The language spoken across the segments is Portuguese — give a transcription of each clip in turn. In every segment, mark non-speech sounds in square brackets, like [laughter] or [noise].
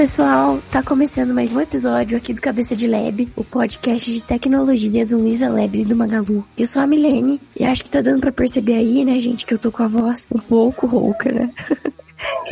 pessoal, tá começando mais um episódio aqui do Cabeça de Lab, o podcast de tecnologia do Luiza Labs do Magalu. Eu sou a Milene e acho que tá dando pra perceber aí, né, gente, que eu tô com a voz um pouco rouca, né? [laughs]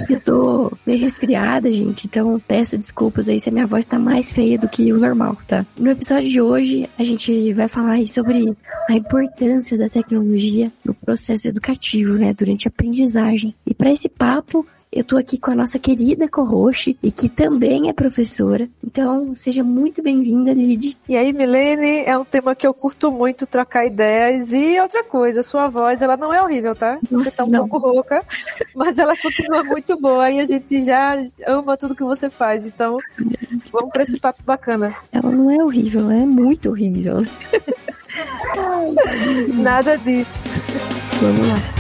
Eu tô meio resfriada, gente, então peço desculpas aí se a minha voz tá mais feia do que o normal, tá? No episódio de hoje, a gente vai falar aí sobre a importância da tecnologia no processo educativo, né, durante a aprendizagem. E para esse papo, eu tô aqui com a nossa querida Corroche e que também é professora. Então, seja muito bem-vinda, Lid. E aí, Milene, é um tema que eu curto muito trocar ideias. E outra coisa, sua voz, ela não é horrível, tá? Nossa, você tá um não. pouco rouca, [laughs] mas ela continua muito boa e a gente já ama tudo que você faz. Então, vamos para esse papo bacana. Ela não é horrível, é muito horrível. [laughs] Nada disso. Vamos lá.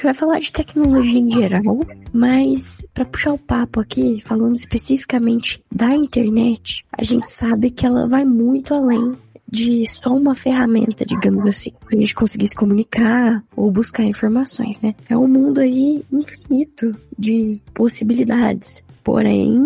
Gente vai falar de tecnologia em geral, mas para puxar o papo aqui, falando especificamente da internet, a gente sabe que ela vai muito além de só uma ferramenta, digamos assim, pra gente conseguir se comunicar ou buscar informações, né? É um mundo aí infinito de possibilidades. Porém,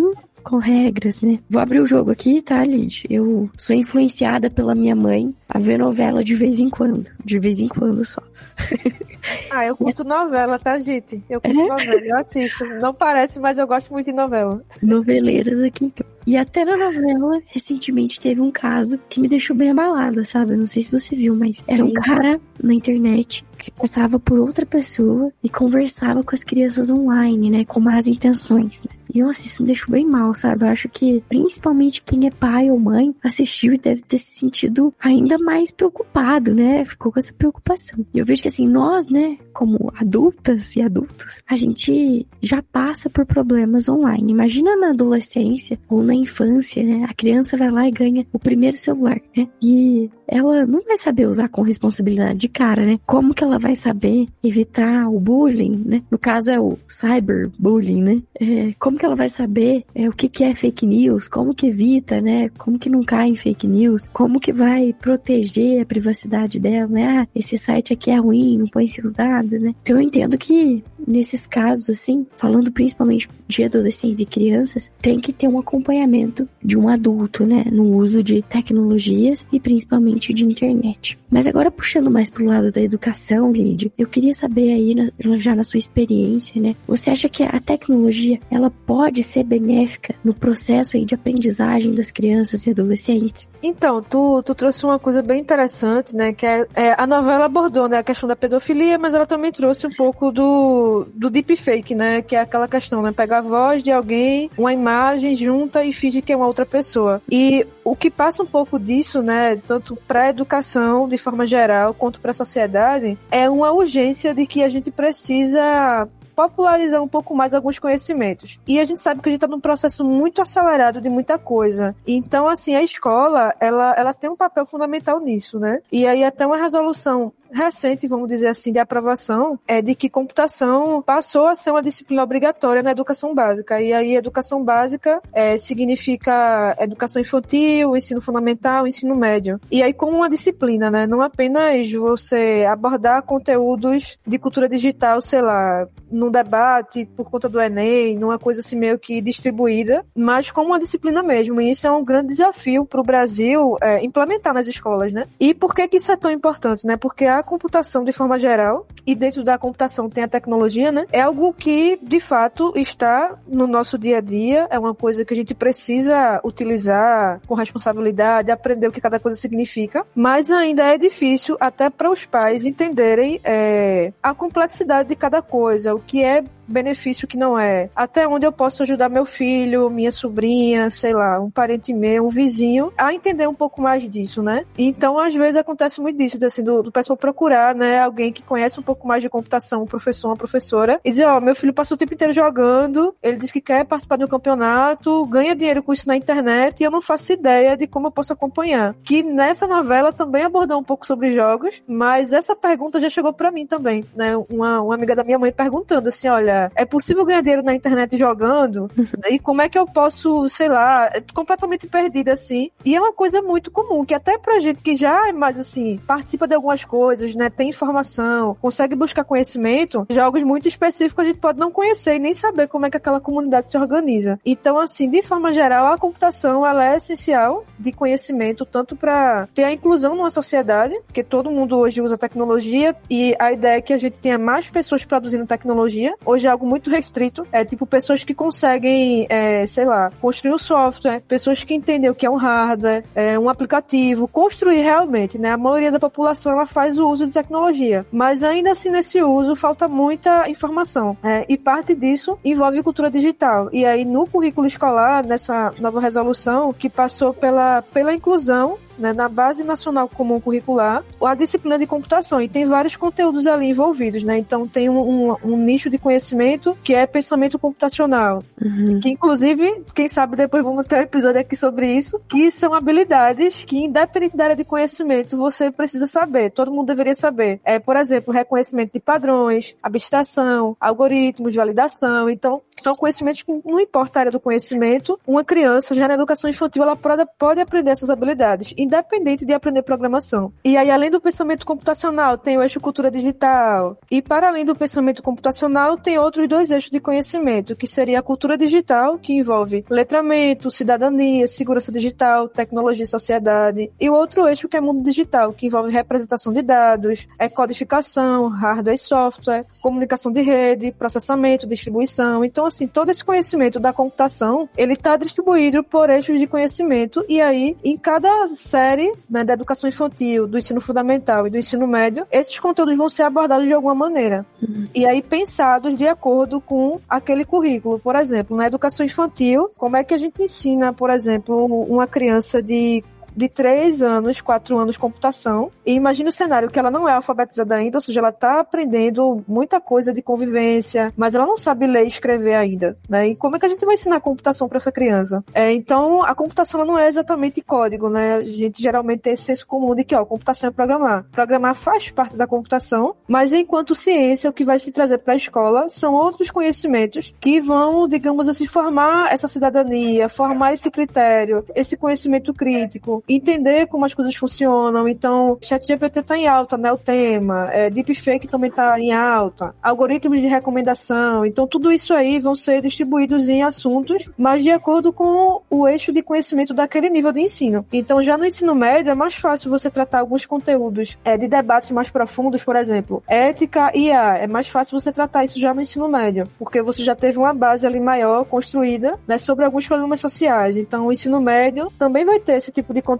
com regras, né? Vou abrir o jogo aqui, tá, Lid? Eu sou influenciada pela minha mãe a ver novela de vez em quando. De vez em quando só. [laughs] Ah, eu curto novela, tá, gente? Eu curto é? novela, eu assisto. Não parece, mas eu gosto muito de novela. Noveleiras aqui, então. E até na novela, recentemente teve um caso que me deixou bem abalada, sabe? Eu não sei se você viu, mas era um cara na internet que se passava por outra pessoa e conversava com as crianças online, né? Com más intenções. Né? E nossa, isso me deixou bem mal, sabe? Eu acho que principalmente quem é pai ou mãe assistiu e deve ter se sentido ainda mais preocupado, né? Ficou com essa preocupação. E eu vejo que assim, nós, né, como adultas e adultos, a gente já passa por problemas online. Imagina na adolescência ou na infância, né? A criança vai lá e ganha o primeiro celular, né? E ela não vai saber usar com responsabilidade de cara, né? Como que ela vai saber evitar o bullying, né? No caso é o cyberbullying, né? É, como que ela vai saber é, o que, que é fake news? Como que evita, né? Como que não cai em fake news? Como que vai proteger a privacidade dela, né? Ah, esse site aqui é ruim, não põe seus dados, né? Então eu entendo que nesses casos, assim, falando principalmente de adolescentes e crianças, tem que ter um acompanhamento de um adulto, né? No uso de tecnologias e principalmente de internet. Mas agora puxando mais pro lado da educação, Lídia, eu queria saber aí, já na sua experiência, né? Você acha que a tecnologia, ela pode ser benéfica no processo aí de aprendizagem das crianças e adolescentes? Então, tu, tu trouxe uma coisa bem interessante, né? Que é, é a novela abordou, né? A questão da pedofilia, mas ela também trouxe um pouco do do, deepfake, né? Que é aquela questão, né? Pegar a voz de alguém, uma imagem, junta e finge que é uma outra pessoa. E o que passa um pouco disso, né? Tanto para a educação de forma geral, quanto para a sociedade, é uma urgência de que a gente precisa popularizar um pouco mais alguns conhecimentos. E a gente sabe que a gente está num processo muito acelerado de muita coisa. Então, assim, a escola, ela, ela tem um papel fundamental nisso, né? E aí até uma resolução recente, vamos dizer assim, de aprovação é de que computação passou a ser uma disciplina obrigatória na educação básica. E aí, educação básica é, significa educação infantil, ensino fundamental, ensino médio. E aí, como uma disciplina, né? Não apenas você abordar conteúdos de cultura digital, sei lá, num debate por conta do Enem, numa coisa assim meio que distribuída, mas como uma disciplina mesmo. E isso é um grande desafio para o Brasil é, implementar nas escolas, né? E por que que isso é tão importante, né? Porque a computação de forma geral, e dentro da computação tem a tecnologia, né? É algo que, de fato, está no nosso dia a dia, é uma coisa que a gente precisa utilizar com responsabilidade, aprender o que cada coisa significa, mas ainda é difícil até para os pais entenderem é, a complexidade de cada coisa, o que é benefício que não é. Até onde eu posso ajudar meu filho, minha sobrinha, sei lá, um parente meu, um vizinho, a entender um pouco mais disso, né? Então, às vezes acontece muito disso, assim, do, do pessoal procurar, né, alguém que conhece um pouco mais de computação, um professor, uma professora, e dizer, ó, oh, meu filho passou o tempo inteiro jogando, ele diz que quer participar de um campeonato, ganha dinheiro com isso na internet, e eu não faço ideia de como eu posso acompanhar. Que nessa novela também abordou um pouco sobre jogos, mas essa pergunta já chegou para mim também, né? Uma, uma amiga da minha mãe perguntando assim, olha, É possível ganhar dinheiro na internet jogando? [laughs] e como é que eu posso, sei lá, é completamente perdida assim. E é uma coisa muito comum, que até pra gente que já é mais assim, participa de algumas coisas, né, tem informação, consegue buscar conhecimento, jogos muito específicos a gente pode não conhecer e nem saber como é que aquela comunidade se organiza. Então, assim, de forma geral, a computação ela é essencial de conhecimento, tanto para ter a inclusão numa sociedade, porque todo mundo hoje usa tecnologia e a ideia é que a gente tenha mais pessoas produzindo tecnologia. Hoje é algo muito restrito, é tipo pessoas que conseguem, é, sei lá, construir um software, pessoas que entendem o que é um hardware, é, um aplicativo, construir realmente, né? A maioria da população ela faz o uso de tecnologia, mas ainda assim nesse uso falta muita informação. É, e parte disso envolve cultura digital. E aí no currículo escolar, nessa nova resolução que passou pela, pela inclusão né, na Base Nacional Comum Curricular, a disciplina de computação, e tem vários conteúdos ali envolvidos, né? Então tem um, um, um nicho de conhecimento que é pensamento computacional, uhum. que inclusive, quem sabe depois vamos ter um episódio aqui sobre isso, que são habilidades que, independente da área de conhecimento, você precisa saber, todo mundo deveria saber. É, por exemplo, reconhecimento de padrões, abstração, algoritmos, validação, então são conhecimentos que não importa a área do conhecimento, uma criança já na educação infantil ela pode, pode aprender essas habilidades independente de aprender programação. E aí, além do pensamento computacional, tem o eixo cultura digital. E para além do pensamento computacional, tem outros dois eixos de conhecimento, que seria a cultura digital, que envolve letramento, cidadania, segurança digital, tecnologia e sociedade. E o outro eixo que é mundo digital, que envolve representação de dados, é codificação, hardware e software, comunicação de rede, processamento, distribuição. Então, assim, todo esse conhecimento da computação, ele está distribuído por eixos de conhecimento e aí, em cada série né, da educação infantil, do ensino fundamental e do ensino médio, esses conteúdos vão ser abordados de alguma maneira. Uhum. E aí pensados de acordo com aquele currículo. Por exemplo, na educação infantil, como é que a gente ensina, por exemplo, uma criança de de 3 anos, 4 anos de computação. E imagine o cenário que ela não é alfabetizada ainda, ou seja, ela está aprendendo muita coisa de convivência, mas ela não sabe ler e escrever ainda, né? E como é que a gente vai ensinar computação para essa criança? É, então, a computação não é exatamente código, né? A gente geralmente tem esse senso comum de que, ó, computação é programar. Programar faz parte da computação, mas enquanto ciência, o que vai se trazer para a escola são outros conhecimentos que vão, digamos assim, formar essa cidadania, formar esse critério, esse conhecimento crítico, entender como as coisas funcionam. Então, ChatGPT está em alta, né? O tema. É, Deepfake também está em alta. Algoritmos de recomendação. Então, tudo isso aí vão ser distribuídos em assuntos, mas de acordo com o eixo de conhecimento daquele nível de ensino. Então, já no ensino médio, é mais fácil você tratar alguns conteúdos é, de debates mais profundos, por exemplo, ética e IA. É mais fácil você tratar isso já no ensino médio, porque você já teve uma base ali maior construída né, sobre alguns problemas sociais. Então, o ensino médio também vai ter esse tipo de conteúdo,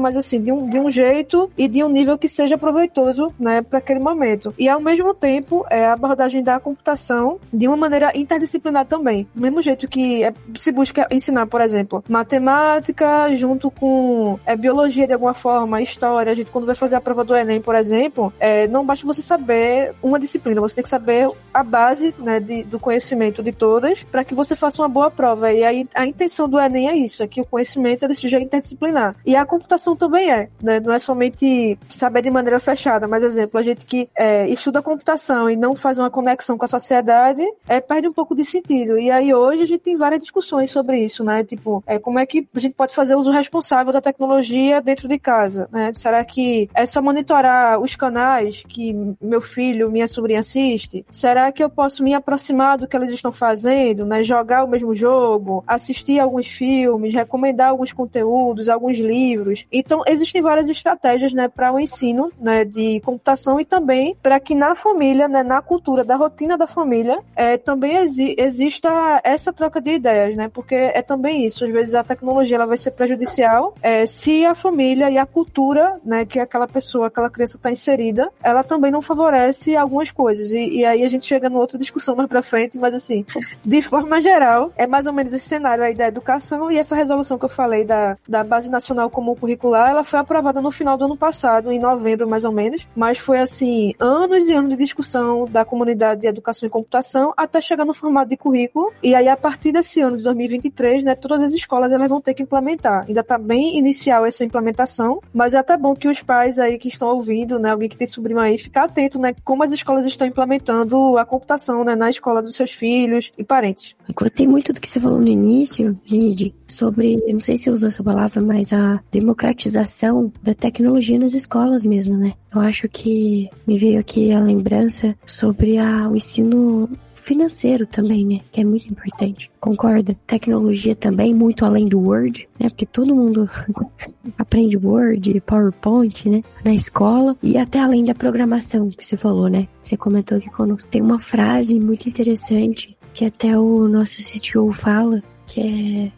mas assim, de um, de um jeito e de um nível que seja proveitoso, né, para aquele momento. E ao mesmo tempo, é a abordagem da computação de uma maneira interdisciplinar também. Do mesmo jeito que é, se busca ensinar, por exemplo, matemática junto com é, biologia de alguma forma, história. A gente, quando vai fazer a prova do Enem, por exemplo, é, não basta você saber uma disciplina, você tem que saber a base né, de, do conhecimento de todas para que você faça uma boa prova. E aí a intenção do Enem é isso, é que o conhecimento ele seja interdisciplinar. E a computação também é, né? Não é somente saber de maneira fechada, mas exemplo, a gente que é, estuda computação e não faz uma conexão com a sociedade, é, perde um pouco de sentido. E aí hoje a gente tem várias discussões sobre isso, né? Tipo, é, como é que a gente pode fazer uso responsável da tecnologia dentro de casa, né? Será que é só monitorar os canais que meu filho, minha sobrinha assiste? Será que eu posso me aproximar do que eles estão fazendo, né? Jogar o mesmo jogo, assistir alguns filmes, recomendar alguns conteúdos, alguns livros, livros. Então, existem várias estratégias, né, para o ensino, né, de computação e também para que na família, né, na cultura, da rotina da família, é, também exi exista essa troca de ideias, né, porque é também isso. Às vezes a tecnologia ela vai ser prejudicial é, se a família e a cultura, né, que aquela pessoa, aquela criança está inserida, ela também não favorece algumas coisas. E, e aí a gente chega numa outra discussão mais para frente, mas assim, de forma geral, é mais ou menos esse cenário aí da educação e essa resolução que eu falei da, da Base Nacional Nacional Comum Curricular, ela foi aprovada no final do ano passado, em novembro mais ou menos, mas foi assim, anos e anos de discussão da comunidade de educação e computação até chegar no formato de currículo. E aí, a partir desse ano de 2023, né, todas as escolas elas vão ter que implementar. Ainda está bem inicial essa implementação, mas é até bom que os pais aí que estão ouvindo, né, alguém que tem sobrinho aí, ficar atento, né, como as escolas estão implementando a computação, né, na escola dos seus filhos e parentes. Eu gostei muito do que você falou no início, Lid, sobre, eu não sei se você usou essa palavra, mas a democratização da tecnologia nas escolas mesmo, né? Eu acho que me veio aqui a lembrança sobre a, o ensino financeiro também, né? Que é muito importante. Concorda? Tecnologia também, muito além do Word, né? Porque todo mundo [laughs] aprende Word, PowerPoint, né? Na escola. E até além da programação que você falou, né? Você comentou aqui conosco. Tem uma frase muito interessante que até o nosso CTO fala, que é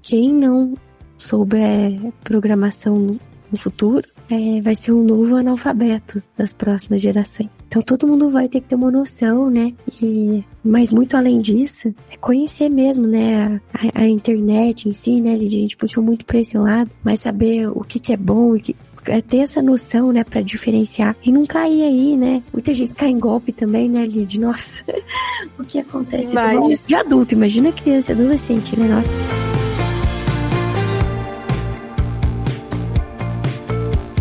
quem não souber programação no futuro é, vai ser um novo analfabeto das próximas gerações. Então todo mundo vai ter que ter uma noção, né? E, mas muito além disso, é conhecer mesmo, né? A, a internet em si, né? A gente puxou muito para esse lado, mas saber o que, que é bom e que, é ter essa noção, né, para diferenciar e não cair aí, né? Muita gente cai em golpe também, né, Lid? Nossa, [laughs] o que acontece? Mas... De adulto, imagina criança, adolescente, né? Nossa.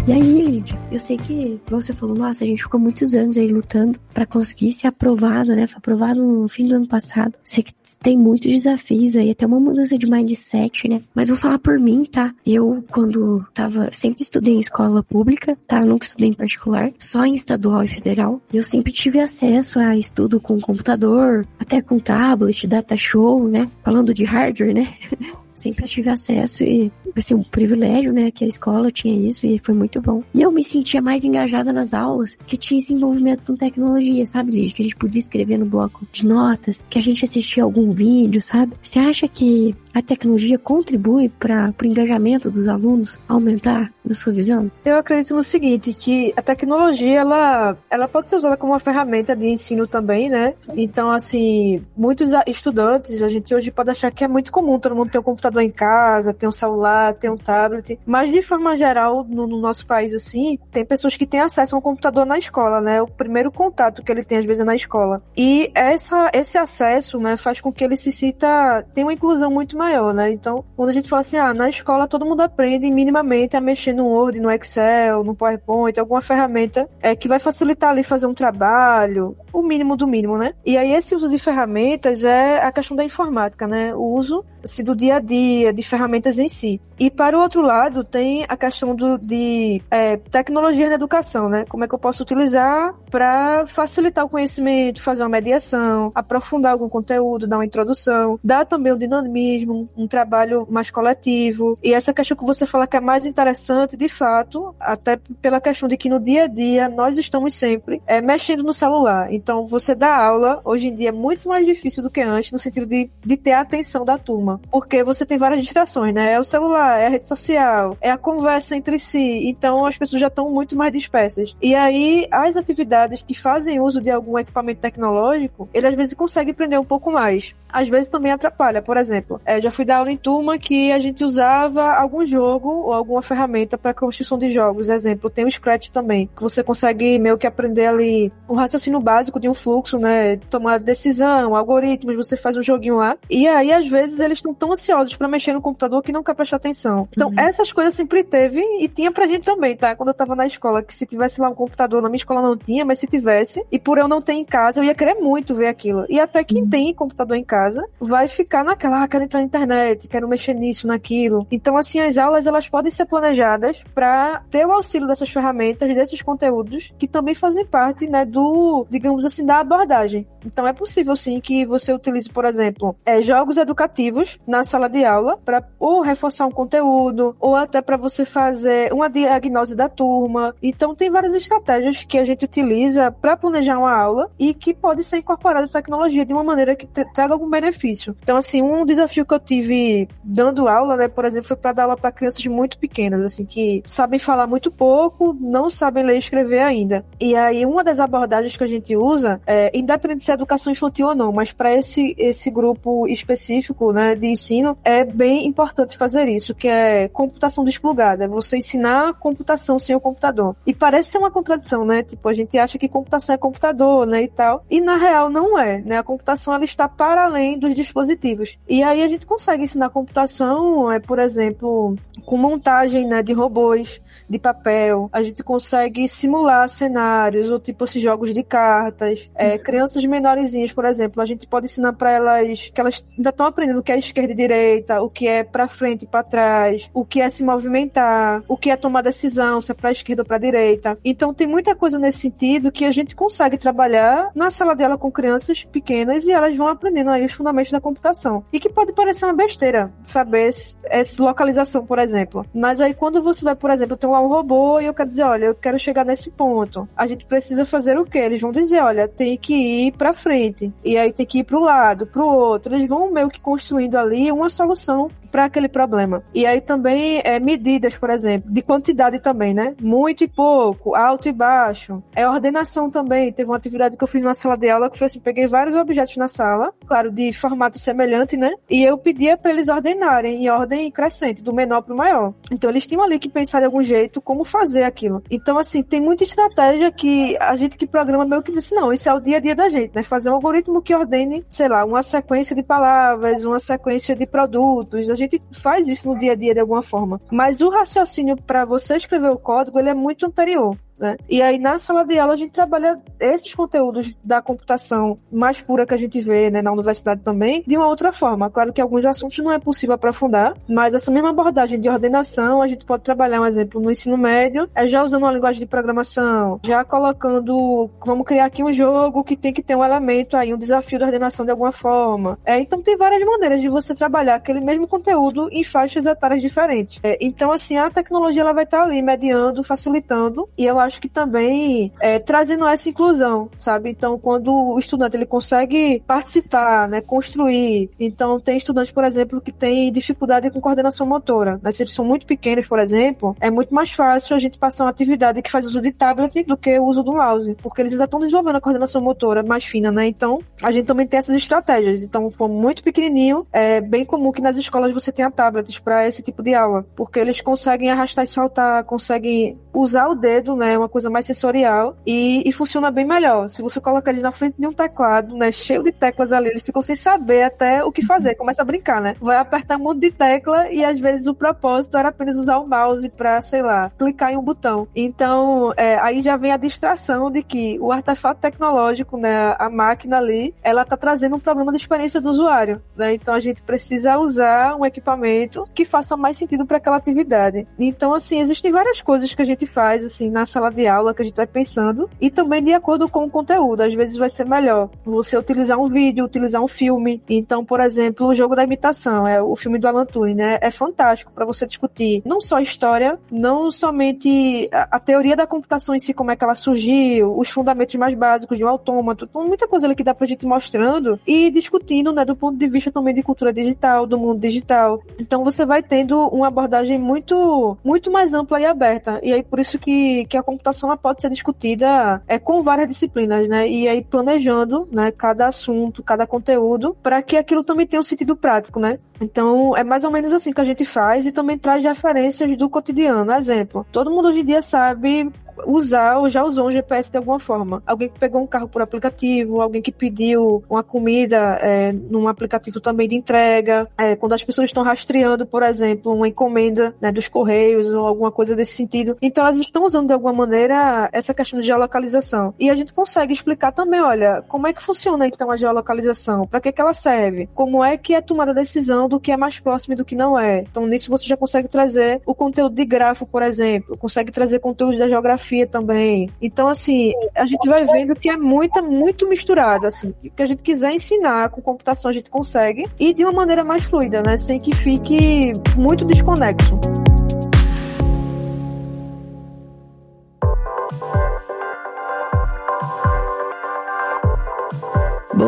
E aí, Lídia, eu sei que você falou, nossa, a gente ficou muitos anos aí lutando para conseguir ser aprovado, né? Foi aprovado no fim do ano passado. Sei que tem muitos desafios aí, até uma mudança de mindset, né? Mas vou falar por mim, tá? Eu, quando tava, sempre estudei em escola pública, tá? nunca estudei em particular, só em estadual e federal. Eu sempre tive acesso a estudo com computador, até com tablet, data show, né? Falando de hardware, né? [laughs] sempre tive acesso e, assim, um privilégio, né, que a escola tinha isso e foi muito bom. E eu me sentia mais engajada nas aulas, que tinha esse envolvimento com tecnologia, sabe, Lidia? Que a gente podia escrever no bloco de notas, que a gente assistia algum vídeo, sabe? Você acha que a tecnologia contribui para o engajamento dos alunos aumentar, na sua visão? Eu acredito no seguinte, que a tecnologia, ela, ela pode ser usada como uma ferramenta de ensino também, né? Então, assim, muitos estudantes, a gente hoje pode achar que é muito comum todo mundo ter um computador em casa, ter um celular, ter um tablet, mas de forma geral, no, no nosso país, assim, tem pessoas que têm acesso a um computador na escola, né? O primeiro contato que ele tem, às vezes, é na escola. E essa, esse acesso, né, faz com que ele se sinta, tem uma inclusão muito maior, né? Então, quando a gente fala assim, ah, na escola todo mundo aprende minimamente a mexer no Word, no Excel, no PowerPoint, alguma ferramenta é, que vai facilitar ali fazer um trabalho, o mínimo do mínimo, né? E aí esse uso de ferramentas é a questão da informática, né? O uso assim, do dia a dia, de ferramentas em si. E para o outro lado, tem a questão do, de é, tecnologia na educação, né? Como é que eu posso utilizar para facilitar o conhecimento, fazer uma mediação, aprofundar algum conteúdo, dar uma introdução, dar também um dinamismo, um trabalho mais coletivo. E essa questão que você fala que é mais interessante, de fato, até pela questão de que no dia a dia nós estamos sempre é, mexendo no celular. Então, você dá aula, hoje em dia, é muito mais difícil do que antes, no sentido de, de ter a atenção da turma. Porque você tem várias distrações, né? É o celular, é a rede social, é a conversa entre si. Então, as pessoas já estão muito mais dispersas. E aí, as atividades que fazem uso de algum equipamento tecnológico, ele às vezes consegue aprender um pouco mais. Às vezes também atrapalha. Por exemplo, é, já fui dar aula em turma que a gente usava algum jogo ou alguma ferramenta para construção de jogos. Exemplo, tem o Scratch também, que você consegue meio que aprender ali o raciocínio básico de um fluxo, né? Tomar decisão, algoritmos, você faz um joguinho lá. E aí, às vezes, eles estão tão ansiosos para mexer no computador que não quer prestar atenção. Então, uhum. essas coisas sempre teve e tinha pra gente também, tá? Quando eu tava na escola, que se tivesse lá um computador, na minha escola não tinha, mas se tivesse, e por eu não ter em casa, eu ia querer muito ver aquilo. E até quem uhum. tem computador em casa vai ficar naquela, ah, quero entrar internet, quero mexer nisso, naquilo. Então, assim, as aulas, elas podem ser planejadas para ter o auxílio dessas ferramentas, desses conteúdos, que também fazem parte, né, do, digamos, assim, da abordagem. Então é possível sim que você utilize, por exemplo, é, jogos educativos na sala de aula para ou reforçar um conteúdo ou até para você fazer uma diagnose da turma. Então tem várias estratégias que a gente utiliza para planejar uma aula e que pode ser incorporada tecnologia de uma maneira que traga algum benefício. Então assim, um desafio que eu tive dando aula, né, por exemplo, foi para dar aula para crianças muito pequenas, assim que sabem falar muito pouco, não sabem ler e escrever ainda. E aí uma das abordagens que a gente usa, é, independente se é educação infantil ou não, mas para esse, esse grupo específico né, de ensino, é bem importante fazer isso, que é computação desplugada. É você ensinar computação sem o computador. E parece ser uma contradição, né? Tipo, a gente acha que computação é computador, né, e tal. E na real não é, né? A computação ela está para além dos dispositivos. E aí a gente consegue ensinar computação, é, por exemplo, com montagem né, de robôs, de papel, a gente consegue simular cenários, ou tipo esses jogos de cartas. É, uhum. crianças menorzinhas, por exemplo, a gente pode ensinar para elas que elas ainda estão aprendendo o que é esquerda e direita, o que é para frente e para trás, o que é se movimentar, o que é tomar decisão, se é para esquerda ou para direita. Então tem muita coisa nesse sentido que a gente consegue trabalhar na sala dela com crianças pequenas e elas vão aprendendo aí os fundamentos da computação. E que pode parecer uma besteira saber essa localização, por exemplo. Mas aí quando você vai, por exemplo, ter um robô e eu quero dizer, olha, eu quero chegar nesse ponto. A gente precisa fazer o quê? Eles vão dizer, olha, tem que ir para frente. E aí tem que ir para o lado, para o outro. Eles vão meio que construindo ali uma solução para aquele problema. E aí também é medidas, por exemplo, de quantidade também, né? Muito e pouco, alto e baixo. É ordenação também. Teve uma atividade que eu fiz na sala de aula que foi assim, peguei vários objetos na sala, claro, de formato semelhante, né? E eu pedia para eles ordenarem em ordem crescente, do menor para o maior. Então eles tinham ali que pensar de algum jeito como fazer aquilo. Então assim, tem muita estratégia que a gente que programa meio que disse, não, isso é o dia a dia da gente, né? Fazer um algoritmo que ordene, sei lá, uma sequência de palavras, uma sequência de produtos, a gente faz isso no dia a dia de alguma forma. Mas o raciocínio para você escrever o código, ele é muito anterior. Né? E aí na sala de aula a gente trabalha esses conteúdos da computação mais pura que a gente vê né, na universidade também de uma outra forma. Claro que alguns assuntos não é possível aprofundar, mas essa mesma abordagem de ordenação a gente pode trabalhar, um exemplo, no ensino médio, é já usando uma linguagem de programação, já colocando, vamos criar aqui um jogo que tem que ter um elemento aí, um desafio de ordenação de alguma forma. É, então tem várias maneiras de você trabalhar aquele mesmo conteúdo em faixas etárias diferentes. É, então assim, a tecnologia ela vai estar ali mediando, facilitando, e eu acho acho que também é, trazendo essa inclusão, sabe? Então, quando o estudante ele consegue participar, né, construir, então tem estudantes, por exemplo, que têm dificuldade com coordenação motora, né? Se eles são muito pequenos, por exemplo, é muito mais fácil a gente passar uma atividade que faz uso de tablet do que o uso do mouse, porque eles ainda estão desenvolvendo a coordenação motora mais fina, né? Então, a gente também tem essas estratégias. Então, for muito pequenininho, é bem comum que nas escolas você tenha tablets para esse tipo de aula, porque eles conseguem arrastar e soltar, conseguem usar o dedo, né? Uma coisa mais sensorial e, e, funciona bem melhor. Se você coloca ele na frente de um teclado, né, cheio de teclas ali, eles ficam sem saber até o que fazer, começa a brincar, né? Vai apertar um monte de tecla e às vezes o propósito era apenas usar o mouse para, sei lá, clicar em um botão. Então, é, aí já vem a distração de que o artefato tecnológico, né, a máquina ali, ela tá trazendo um problema de experiência do usuário, né? Então a gente precisa usar um equipamento que faça mais sentido para aquela atividade. Então, assim, existem várias coisas que a gente faz assim na sala de aula que a gente vai pensando e também de acordo com o conteúdo. Às vezes vai ser melhor você utilizar um vídeo, utilizar um filme. Então, por exemplo, o jogo da imitação, é o filme do Alan Turing, né? É fantástico para você discutir não só história, não somente a, a, teoria da computação em si, como é que ela surgiu, os fundamentos mais básicos de um autômato. Muita coisa ali que dá pra gente mostrando e discutindo, né, do ponto de vista também de cultura digital, do mundo digital. Então, você vai tendo uma abordagem muito, muito mais ampla e aberta. E aí, por isso que, que a computação ela pode ser discutida é, com várias disciplinas, né? E aí planejando, né, cada assunto, cada conteúdo, para que aquilo também tenha um sentido prático, né? Então, é mais ou menos assim que a gente faz e também traz referências do cotidiano. Exemplo, todo mundo hoje em dia sabe usar ou já usou um GPS de alguma forma. Alguém que pegou um carro por aplicativo, alguém que pediu uma comida é, num aplicativo também de entrega. É, quando as pessoas estão rastreando, por exemplo, uma encomenda né, dos correios ou alguma coisa desse sentido. Então elas estão usando de alguma maneira essa questão de geolocalização. E a gente consegue explicar também, olha, como é que funciona então a geolocalização? Para que, que ela serve? Como é que é tomada a decisão do que é mais próximo e do que não é? Então nisso você já consegue trazer o conteúdo de grafo, por exemplo, consegue trazer conteúdo da geografia fotografia também. Então, assim, a gente vai vendo que é muita, muito misturado, assim. O que a gente quiser ensinar com computação a gente consegue e de uma maneira mais fluida, né? Sem que fique muito desconexo.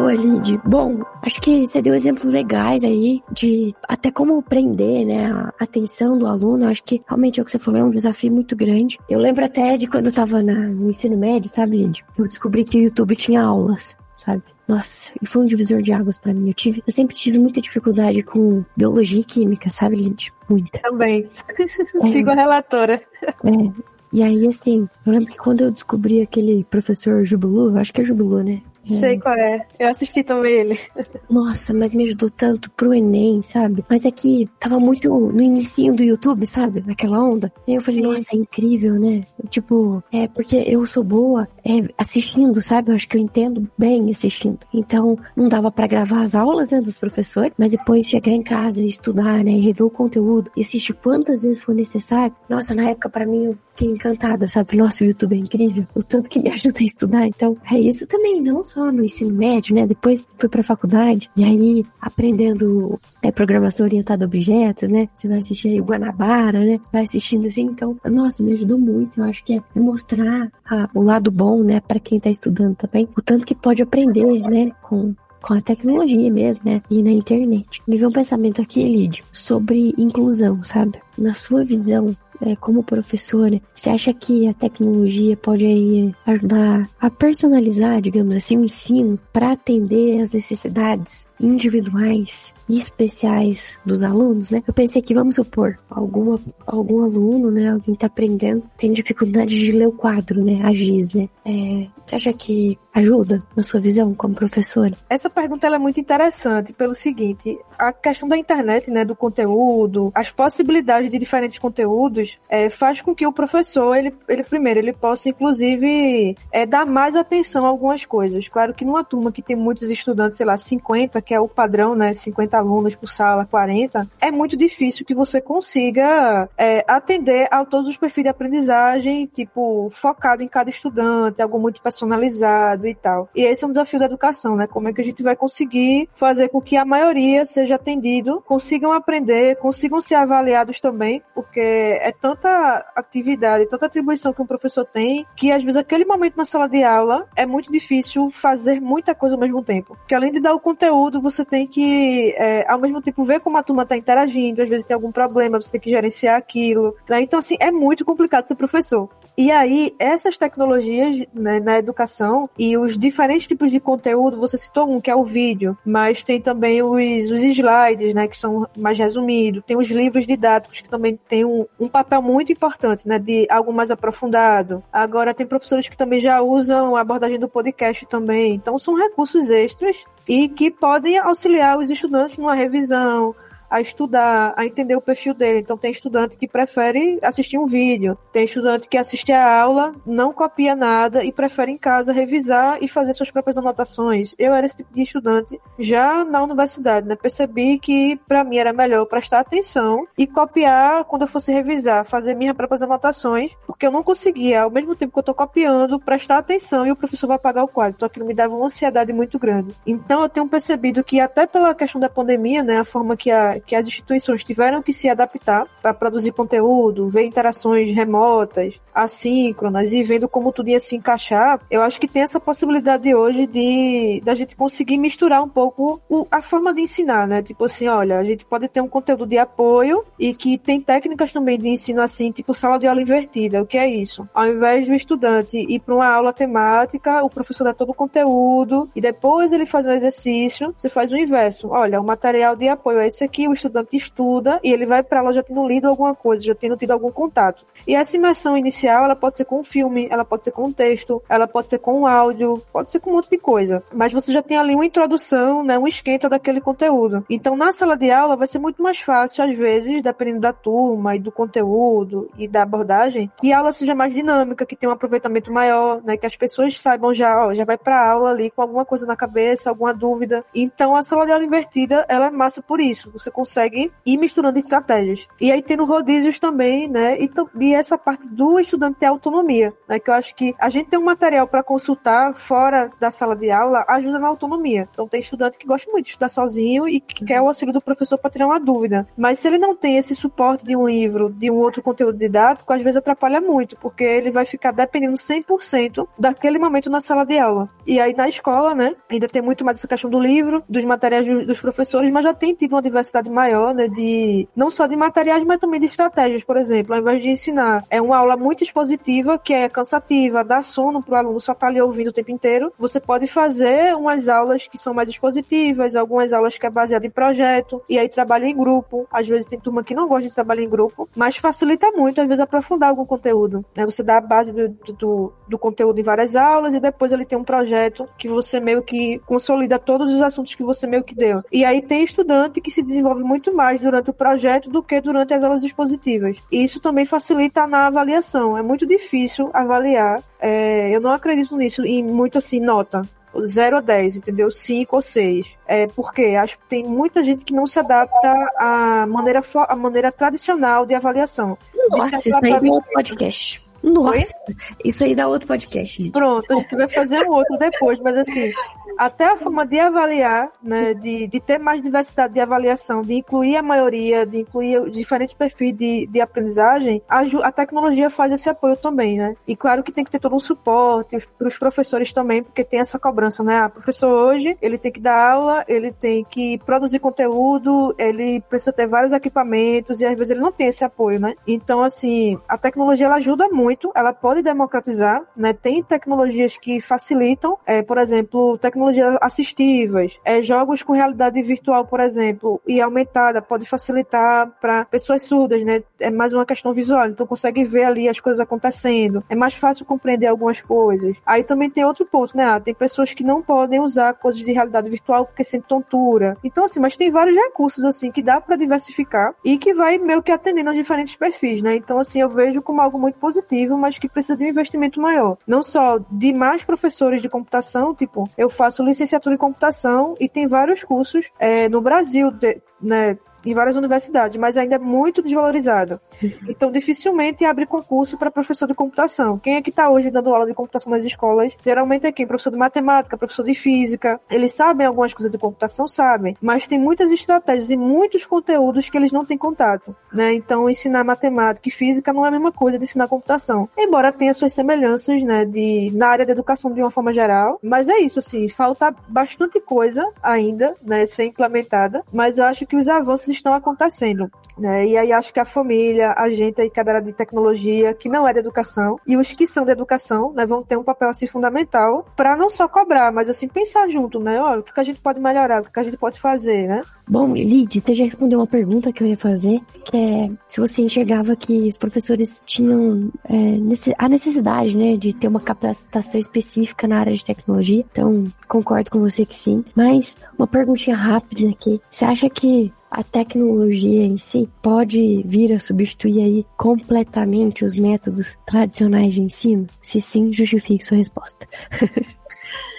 Boa, Lid. Bom, acho que você deu exemplos legais aí de até como prender, né, a atenção do aluno. Acho que realmente é o que você falou, é um desafio muito grande. Eu lembro até de quando eu tava na, no ensino médio, sabe, Lid? Eu descobri que o YouTube tinha aulas, sabe? Nossa, e foi um divisor de águas para mim. Eu tive, eu sempre tive muita dificuldade com biologia e química, sabe, Lid? Muita. Também. [laughs] É. Sigo a relatora. É. E aí, assim, eu lembro que quando eu descobri aquele professor Jubilu, acho que é Jubilu, né? Sei qual é. Eu assisti também ele. [laughs] Nossa, mas me ajudou tanto pro Enem, sabe? Mas é que tava muito no inicinho do YouTube, sabe? Naquela onda. E eu falei, Sim. nossa, é incrível, né? Tipo, é porque eu sou boa é, assistindo, sabe? Eu acho que eu entendo bem assistindo. Então, não dava para gravar as aulas, né, dos professores, mas depois chegar em casa e estudar, né? E rever o conteúdo e assistir quantas vezes for necessário. Nossa, na época, para mim, eu fiquei encantada, sabe? Nossa, o YouTube é incrível. O tanto que me [laughs] ajuda a estudar. Então, é isso também, não só no ensino médio, né? Depois fui pra faculdade, e aí aprendendo é, programação orientada a objetos, né? Você vai assistir aí Guanabara, né? Vai assistindo assim, então, nossa, me ajudou muito. Eu acho que é mostrar a, o lado bom, né, para quem tá estudando também, o tanto que pode aprender, né, com com a tecnologia mesmo, né? E na internet. Me veio um pensamento aqui, Lídio, sobre inclusão, sabe? Na sua visão, como professora, você acha que a tecnologia pode aí ajudar a personalizar, digamos assim, o ensino para atender as necessidades individuais e especiais dos alunos, né? Eu pensei que, vamos supor, alguma, algum aluno, né, alguém tá aprendendo, tem dificuldade de ler o quadro, né, a giz, né? É, você acha que ajuda na sua visão como professora? Essa pergunta é muito interessante pelo seguinte, a questão da internet, né, do conteúdo, as possibilidades de diferentes conteúdos, é, faz com que o professor, ele, ele primeiro, ele possa inclusive é, dar mais atenção a algumas coisas. Claro que numa turma que tem muitos estudantes, sei lá, 50, que é o padrão, né, 50 alunos por sala, 40, é muito difícil que você consiga é, atender a todos os perfis de aprendizagem, tipo, focado em cada estudante, algo muito personalizado e tal. E esse é um desafio da educação, né? Como é que a gente vai conseguir fazer com que a maioria seja atendido, consigam aprender, consigam ser avaliados também, porque é tanta atividade, tanta atribuição que um professor tem, que às vezes aquele momento na sala de aula é muito difícil fazer muita coisa ao mesmo tempo. Porque além de dar o conteúdo, você tem que, é, ao mesmo tempo, ver como a turma está interagindo, às vezes tem algum problema, você tem que gerenciar aquilo. Né? Então, assim, é muito complicado ser professor. E aí, essas tecnologias né, na educação e os diferentes tipos de conteúdo, você citou um, que é o vídeo, mas tem também os, os slides, né, que são mais resumidos, tem os livros didáticos que também têm um, um papel muito importante, né, de algo mais aprofundado. Agora, tem professores que também já usam a abordagem do podcast também. Então, são recursos extras e que podem auxiliar os estudantes numa revisão, a estudar, a entender o perfil dele. Então tem estudante que prefere assistir um vídeo, tem estudante que assiste a aula, não copia nada e prefere em casa revisar e fazer suas próprias anotações. Eu era esse tipo de estudante já na universidade, né? Percebi que para mim era melhor prestar atenção e copiar quando eu fosse revisar, fazer minhas próprias anotações, porque eu não conseguia, ao mesmo tempo que eu tô copiando, prestar atenção e o professor vai apagar o quadro. Então aquilo me dava uma ansiedade muito grande. Então eu tenho percebido que até pela questão da pandemia, né, a forma que a, que as instituições tiveram que se adaptar para produzir conteúdo, ver interações remotas, assíncronas e vendo como tudo ia se encaixar, eu acho que tem essa possibilidade hoje de da gente conseguir misturar um pouco o, a forma de ensinar, né? Tipo assim, olha, a gente pode ter um conteúdo de apoio e que tem técnicas também de ensino assim, tipo sala de aula invertida. O que é isso? Ao invés do estudante ir para uma aula temática, o professor dá todo o conteúdo e depois ele faz um exercício, você faz o inverso. Olha, o material de apoio é esse aqui, o estudante estuda e ele vai para lá já tendo lido alguma coisa, já tendo tido algum contato. E essa imersão inicial, ela pode ser com um filme, ela pode ser com um texto, ela pode ser com um áudio, pode ser com um monte de coisa. Mas você já tem ali uma introdução, né, um esquenta daquele conteúdo. Então, na sala de aula vai ser muito mais fácil, às vezes, dependendo da turma e do conteúdo e da abordagem, que a aula seja mais dinâmica, que tenha um aproveitamento maior, né, que as pessoas saibam já, ó, já vai para aula ali com alguma coisa na cabeça, alguma dúvida. Então, a sala de aula invertida, ela é massa por isso. Você consegue ir misturando estratégias. E aí tem no rodízios também, né? E, e essa parte do estudante ter autonomia, né? Que eu acho que a gente tem um material para consultar fora da sala de aula ajuda na autonomia. Então tem estudante que gosta muito de estudar sozinho e que quer o auxílio do professor para tirar uma dúvida. Mas se ele não tem esse suporte de um livro, de um outro conteúdo didático, às vezes atrapalha muito, porque ele vai ficar dependendo 100% daquele momento na sala de aula. E aí na escola, né, ainda tem muito mais essa questão do livro, dos materiais dos professores, mas já tem tido uma diversidade maior, né, de não só de materiais, mas também de estratégias, por exemplo, ao invés de ensinar, é uma aula muito expositiva, que é cansativa, dá sono pro aluno só tá ali ouvindo o tempo inteiro, você pode fazer umas aulas que são mais expositivas, algumas aulas que é baseada em projeto, e aí trabalha em grupo, às vezes tem turma que não gosta de trabalhar em grupo, mas facilita muito, às vezes, aprofundar algum conteúdo, né, você dá a base do, do, do conteúdo em várias aulas, e depois ele tem um projeto que você meio que consolida todos os assuntos que você meio que deu. E aí tem estudante que se desenvolve muito mais durante o projeto do que durante as aulas expositivas. E isso também facilita na avaliação. É muito difícil avaliar. É, eu não acredito nisso em muito assim, nota. 0 a 10, entendeu? 5 ou 6. É porque acho que tem muita gente que não se adapta à maneira, à maneira tradicional de avaliação. Nossa, isso aí é um podcast. Nossa, Oi? isso aí dá outro podcast. Gente. Pronto, a gente vai fazer um outro depois, mas assim, até a forma de avaliar, né, de, de ter mais diversidade de avaliação, de incluir a maioria, de incluir diferentes perfis de, de aprendizagem, a, a tecnologia faz esse apoio também, né? E claro que tem que ter todo um suporte para os professores também, porque tem essa cobrança, né? Ah, professor hoje, ele tem que dar aula, ele tem que produzir conteúdo, ele precisa ter vários equipamentos e às vezes ele não tem esse apoio, né? Então, assim, a tecnologia ela ajuda muito, ela pode democratizar, né? Tem tecnologias que facilitam, é, por exemplo, tecnologia tecnologias assistivas, é, jogos com realidade virtual, por exemplo, e aumentada, pode facilitar para pessoas surdas, né? É mais uma questão visual, então consegue ver ali as coisas acontecendo. É mais fácil compreender algumas coisas. Aí também tem outro ponto, né? Ah, tem pessoas que não podem usar coisas de realidade virtual porque sentem tontura. Então, assim, mas tem vários recursos, assim, que dá para diversificar e que vai meio que atendendo a diferentes perfis, né? Então, assim, eu vejo como algo muito positivo, mas que precisa de um investimento maior. Não só de mais professores de computação, tipo, eu faço faço licenciatura em computação e tem vários cursos é, no Brasil, de, né, em várias universidades, mas ainda é muito desvalorizado. [laughs] Então, dificilmente abre concurso para professor de computação. Quem é que está hoje dando aula de computação nas escolas? Geralmente é quem? Professor de matemática, professor de física. Eles sabem algumas coisas de computação, sabem, mas tem muitas estratégias e muitos conteúdos que eles não têm contato, né? Então, ensinar matemática e física não é a mesma coisa de ensinar computação. Embora tenha suas semelhanças, né, de, na área da educação de uma forma geral, mas é isso, assim, falta bastante coisa ainda, né, ser implementada, mas eu acho que os avanços estão acontecendo. Né? E aí acho que a família, a gente aí, cada área de tecnologia, que não é de educação, e os que são de educação, né, vão ter um papel assim fundamental para não só cobrar, mas assim pensar junto, né? Olha, o que, a gente pode melhorar, o que, a gente pode fazer, né? Bom, Lid, você já respondeu uma pergunta que eu ia fazer, que é se você enxergava que os professores tinham é, a necessidade, né, de ter uma capacitação específica na área de tecnologia. Então, concordo com você que sim. Mas uma perguntinha rápida aqui. Você acha que a tecnologia em si pode vir a substituir aí completamente os métodos tradicionais de ensino? Se sim, justifique sua resposta. [laughs]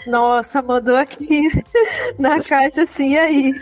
Nossa, mandou aqui [laughs] na caixa assim, aí.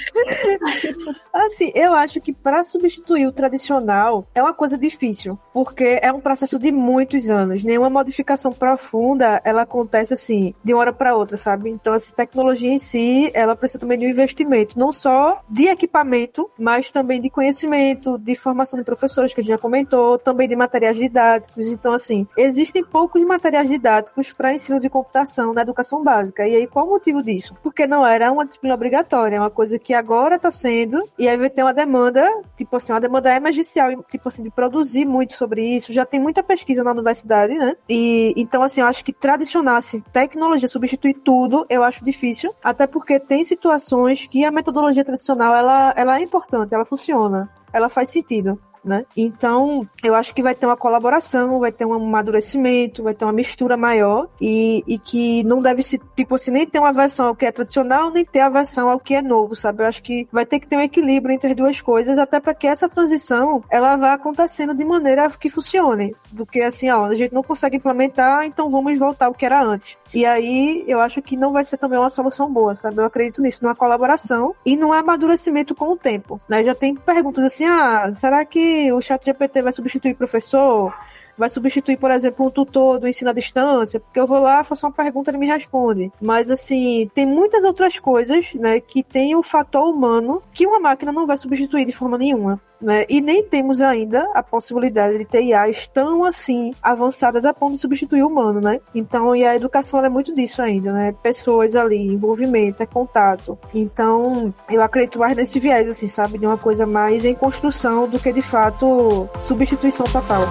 Assim, eu acho que para substituir o tradicional é uma coisa difícil, porque é um processo de muitos anos. Nenhuma modificação profunda, ela acontece assim, de uma hora para outra, sabe? Então, assim, tecnologia em si, ela precisa também de um investimento, não só de equipamento, mas também de conhecimento, de formação de professores, que a gente já comentou, também de materiais didáticos. Então, assim, existem poucos materiais didáticos para ensino de computação na educação básica E aí, qual o motivo disso? Porque não era uma disciplina obrigatória, é uma coisa que agora está sendo, e aí vai ter uma demanda, tipo assim, uma demanda emergencial, tipo assim, de produzir muito sobre isso. Já tem muita pesquisa na universidade, né? E então, assim, eu acho que tradicionar assim, tecnologia substituir tudo, eu acho difícil, até porque tem situações que a metodologia tradicional ela, ela é importante, ela funciona, ela faz sentido né? Então, eu acho que vai ter uma colaboração, vai ter um amadurecimento, vai ter uma mistura maior e, e que não deve se, tipo assim, nem ter uma versão ao que é tradicional, nem ter a versão ao que é novo, sabe? Eu acho que vai ter que ter um equilíbrio entre as duas coisas, até para que essa transição ela vá acontecendo de maneira que funcione, do que assim, ó, a gente não consegue implementar, então vamos voltar ao que era antes. E aí eu acho que não vai ser também uma solução boa, sabe? Eu acredito nisso, numa colaboração e num amadurecimento com o tempo. Né? Já tem perguntas assim, ah, será que o chat GPT vai substituir professor? Vai substituir, por exemplo, um tutor do ensino à distância, porque eu vou lá, faço uma pergunta ele me responde. Mas assim, tem muitas outras coisas, né, que tem o fator humano que uma máquina não vai substituir de forma nenhuma. Né? E nem temos ainda a possibilidade de ter IAs tão assim avançadas a ponto de substituir o humano, né? Então, e a educação é muito disso ainda, né? Pessoas ali, envolvimento, é contato. Então, eu acredito mais nesse viés, assim, sabe? De uma coisa mais em construção do que de fato substituição total.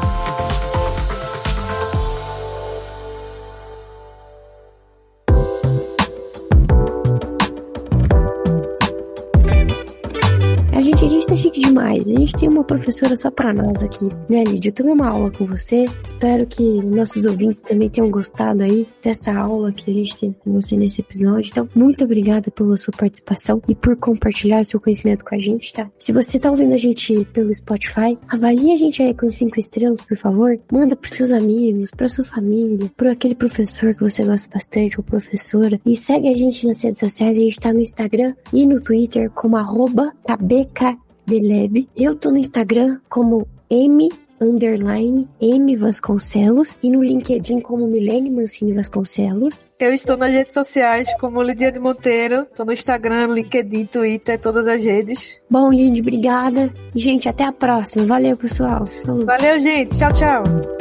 A gente tem uma professora só para nós aqui, né, Lídia? Eu tomei uma aula com você. Espero que nossos ouvintes também tenham gostado aí dessa aula que a gente teve com você nesse episódio. Então, muito obrigada pela sua participação e por compartilhar seu conhecimento com a gente, tá? Se você tá ouvindo a gente pelo Spotify, avalie a gente aí com cinco estrelas, por favor. Manda pros seus amigos, pra sua família, pro aquele professor que você gosta bastante, ou professora. E segue a gente nas redes sociais. A gente tá no Instagram e no Twitter como arroba Deleb. Eu tô no Instagram como M underline M Vasconcelos e no LinkedIn como Milene Mancini Vasconcelos. Eu estou nas redes sociais como Lidiane Monteiro, tô no Instagram, LinkedIn, Twitter, todas as redes. Bom, Lid, obrigada. E, gente, até a próxima. Valeu, pessoal. Valeu, gente. Tchau, tchau.